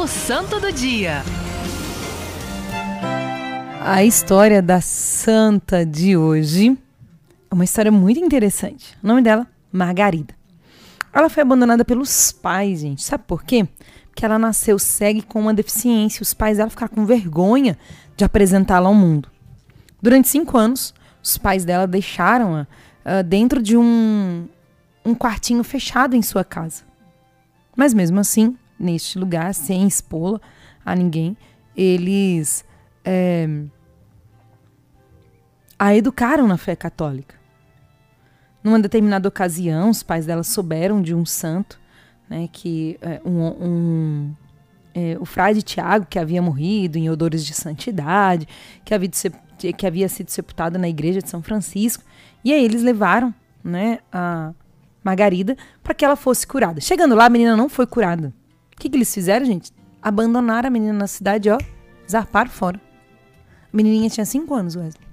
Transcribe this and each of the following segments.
o santo do dia. A história da santa de hoje é uma história muito interessante. O nome dela, Margarida. Ela foi abandonada pelos pais, gente. Sabe por quê? Porque ela nasceu cega com uma deficiência. Os pais dela ficaram com vergonha de apresentá-la ao mundo. Durante cinco anos, os pais dela deixaram-a uh, dentro de um, um quartinho fechado em sua casa. Mas mesmo assim, neste lugar, sem expô-la a ninguém, eles é, a educaram na fé católica. Numa determinada ocasião, os pais dela souberam de um santo, né, que é, um, um é, o frade Tiago, que havia morrido em odores de santidade, que havia, que havia sido sepultado na igreja de São Francisco, e aí eles levaram né, a Margarida para que ela fosse curada. Chegando lá, a menina não foi curada. Que, que eles fizeram, gente? Abandonaram a menina na cidade, ó, zarparam fora. A menininha tinha 5 anos, Wesley.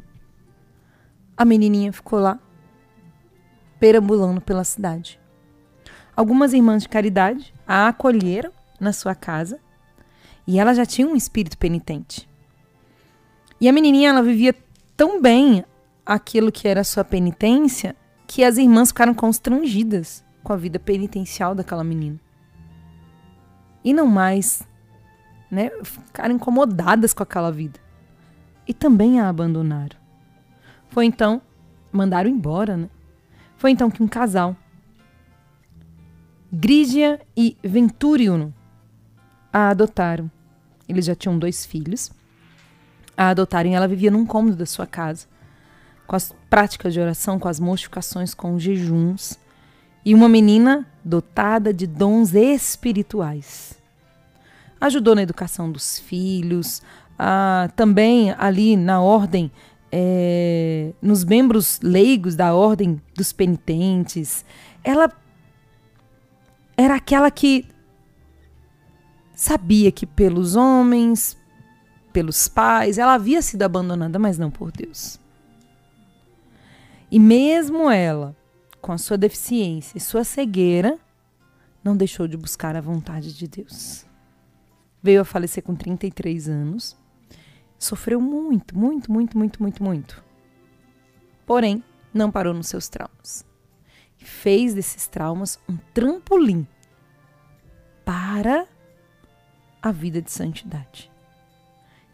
A menininha ficou lá, perambulando pela cidade. Algumas irmãs de caridade a acolheram na sua casa e ela já tinha um espírito penitente. E a menininha, ela vivia tão bem aquilo que era a sua penitência que as irmãs ficaram constrangidas com a vida penitencial daquela menina. E não mais, né, ficaram incomodadas com aquela vida. E também a abandonaram. Foi então, mandaram embora, né? Foi então que um casal, Grígia e Venturiuno, a adotaram. Eles já tinham dois filhos. A adotaram e ela vivia num cômodo da sua casa, com as práticas de oração, com as mortificações, com os jejuns. E uma menina dotada de dons espirituais. Ajudou na educação dos filhos, também ali na ordem, é, nos membros leigos da ordem dos penitentes. Ela era aquela que sabia que pelos homens, pelos pais, ela havia sido abandonada, mas não por Deus. E mesmo ela, com a sua deficiência e sua cegueira, não deixou de buscar a vontade de Deus. Veio a falecer com 33 anos Sofreu muito, muito, muito, muito, muito, muito. Porém, não parou nos seus traumas. Fez desses traumas um trampolim para a vida de santidade.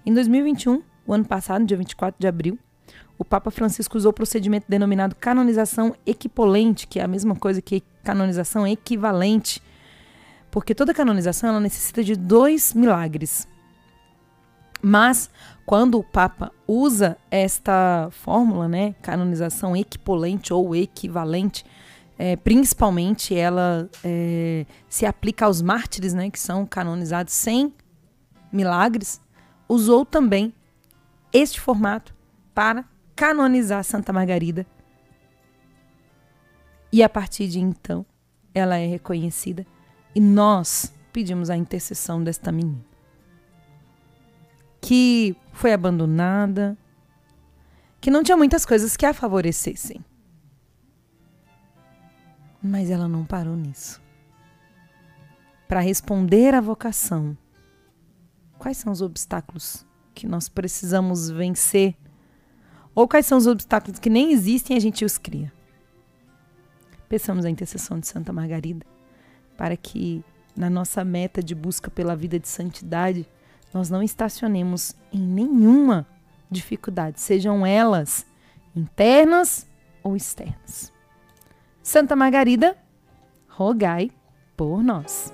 Em 2021, o ano passado, dia 24 de abril, o Papa Francisco usou o procedimento denominado canonização equipolente, que é a mesma coisa que canonização equivalente, porque toda canonização ela necessita de dois milagres. Mas quando o Papa usa esta fórmula, né, canonização equipolente ou equivalente, é, principalmente ela é, se aplica aos mártires, né, que são canonizados sem milagres, usou também este formato para canonizar Santa Margarida. E a partir de então, ela é reconhecida e nós pedimos a intercessão desta menina que foi abandonada, que não tinha muitas coisas que a favorecessem. Mas ela não parou nisso. Para responder à vocação, quais são os obstáculos que nós precisamos vencer? Ou quais são os obstáculos que nem existem e a gente os cria? Peçamos a intercessão de Santa Margarida para que, na nossa meta de busca pela vida de santidade, nós não estacionemos em nenhuma dificuldade, sejam elas internas ou externas. Santa Margarida, rogai por nós.